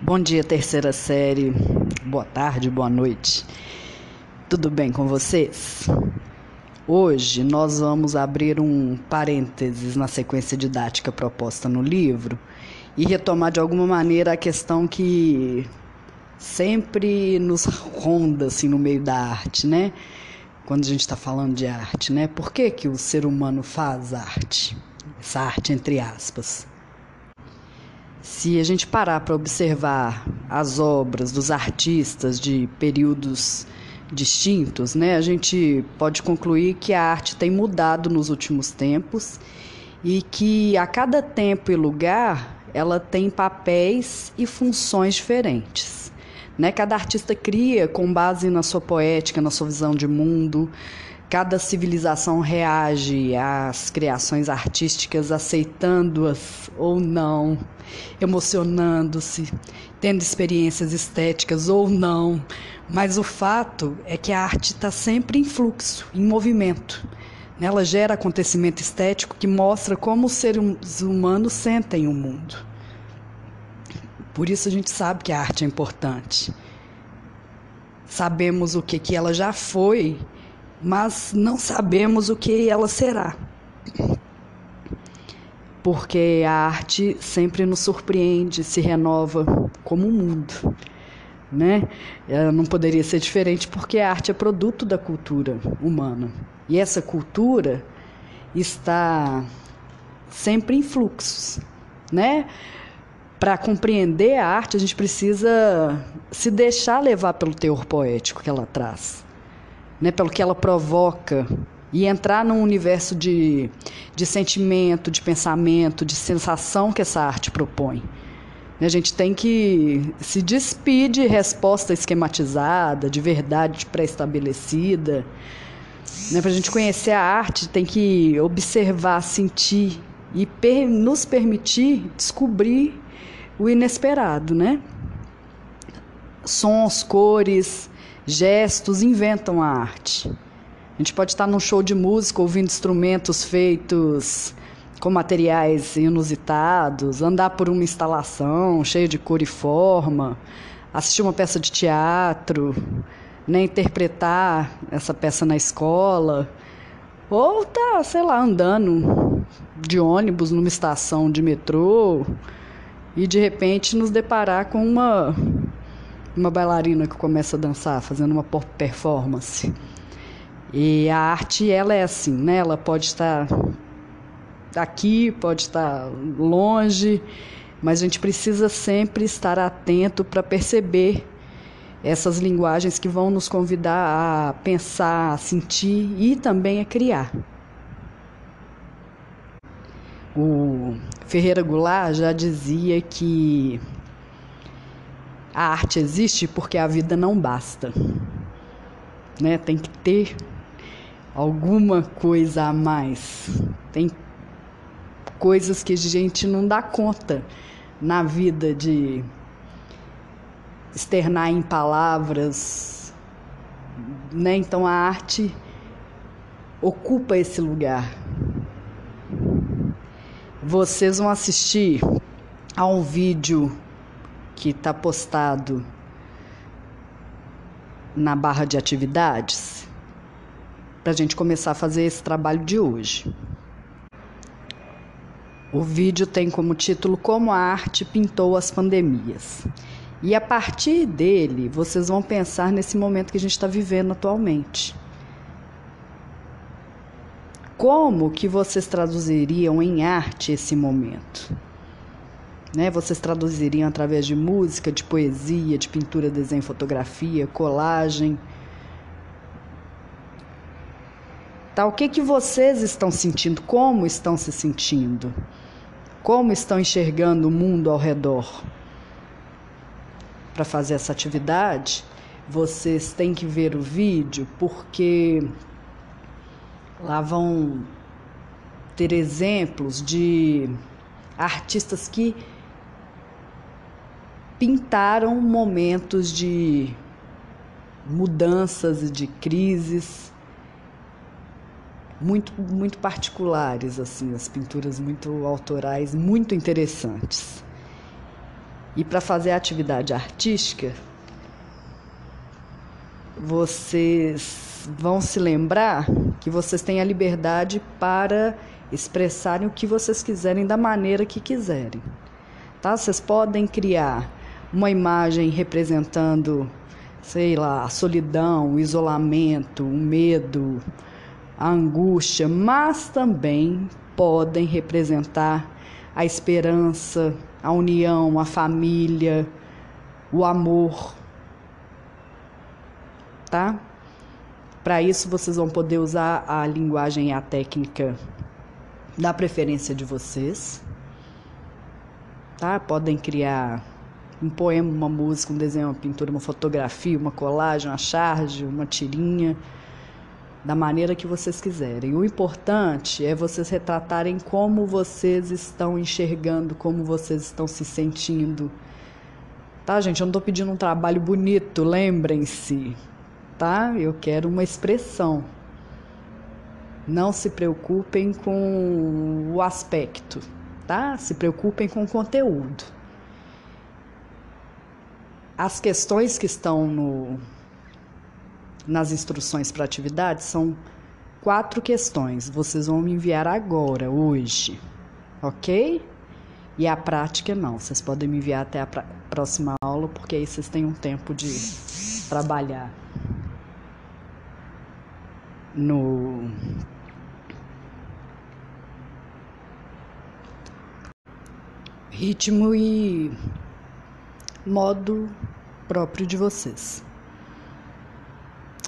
Bom dia, terceira série. Boa tarde, boa noite. Tudo bem com vocês? Hoje nós vamos abrir um parênteses na sequência didática proposta no livro e retomar de alguma maneira a questão que sempre nos ronda assim no meio da arte, né? Quando a gente está falando de arte, né? Por que, que o ser humano faz arte? Essa arte entre aspas. Se a gente parar para observar as obras dos artistas de períodos distintos, né, a gente pode concluir que a arte tem mudado nos últimos tempos e que a cada tempo e lugar ela tem papéis e funções diferentes. Né? Cada artista cria com base na sua poética, na sua visão de mundo, Cada civilização reage às criações artísticas aceitando-as ou não, emocionando-se, tendo experiências estéticas ou não. Mas o fato é que a arte está sempre em fluxo, em movimento. Ela gera acontecimento estético que mostra como os seres humanos sentem o mundo. Por isso a gente sabe que a arte é importante. Sabemos o que, que ela já foi mas não sabemos o que ela será. Porque a arte sempre nos surpreende, se renova como o mundo. Né? Ela não poderia ser diferente porque a arte é produto da cultura humana. E essa cultura está sempre em fluxos, né? Para compreender a arte, a gente precisa se deixar levar pelo teor poético que ela traz né, pelo que ela provoca e entrar num universo de, de sentimento, de pensamento, de sensação que essa arte propõe. A gente tem que se despir de resposta esquematizada, de verdade pré-estabelecida. Né? Para a gente conhecer a arte, tem que observar, sentir e per nos permitir descobrir o inesperado, né? Sons, cores, gestos inventam a arte. A gente pode estar num show de música ouvindo instrumentos feitos com materiais inusitados, andar por uma instalação cheia de cor e forma, assistir uma peça de teatro, né, interpretar essa peça na escola, ou tá, sei lá, andando de ônibus numa estação de metrô e de repente nos deparar com uma uma bailarina que começa a dançar, fazendo uma performance. E a arte, ela é assim, né? Ela pode estar aqui, pode estar longe, mas a gente precisa sempre estar atento para perceber essas linguagens que vão nos convidar a pensar, a sentir e também a criar. O Ferreira Goulart já dizia que a arte existe porque a vida não basta. Né? Tem que ter alguma coisa a mais. Tem coisas que a gente não dá conta na vida de externar em palavras, né? Então a arte ocupa esse lugar. Vocês vão assistir a um vídeo que está postado na barra de atividades para a gente começar a fazer esse trabalho de hoje. O vídeo tem como título Como a Arte Pintou as Pandemias. E a partir dele, vocês vão pensar nesse momento que a gente está vivendo atualmente. Como que vocês traduziriam em arte esse momento? Né? Vocês traduziriam através de música, de poesia, de pintura, desenho, fotografia, colagem. Tá, o que, que vocês estão sentindo? Como estão se sentindo? Como estão enxergando o mundo ao redor? Para fazer essa atividade, vocês têm que ver o vídeo porque lá vão ter exemplos de artistas que pintaram momentos de mudanças e de crises muito muito particulares assim as pinturas muito autorais muito interessantes E para fazer a atividade artística, vocês vão se lembrar que vocês têm a liberdade para expressarem o que vocês quiserem da maneira que quiserem. Tá? Vocês podem criar uma imagem representando, sei lá, a solidão, o isolamento, o medo, a angústia, mas também podem representar a esperança, a união, a família, o amor. Tá? Para isso vocês vão poder usar a linguagem e a técnica da preferência de vocês. Tá? Podem criar um poema, uma música, um desenho, uma pintura, uma fotografia, uma colagem, uma charge, uma tirinha, da maneira que vocês quiserem. O importante é vocês retratarem como vocês estão enxergando, como vocês estão se sentindo. Tá, gente? Eu não estou pedindo um trabalho bonito, lembrem-se. Tá? Eu quero uma expressão. Não se preocupem com o aspecto, tá? Se preocupem com o conteúdo. As questões que estão no, nas instruções para atividade são quatro questões. Vocês vão me enviar agora, hoje, ok? E a prática não. Vocês podem me enviar até a próxima aula, porque aí vocês têm um tempo de trabalhar no ritmo e modo próprio de vocês.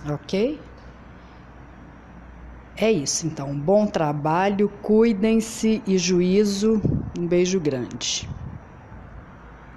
Ok? É isso, então. Bom trabalho, cuidem-se e juízo. Um beijo grande.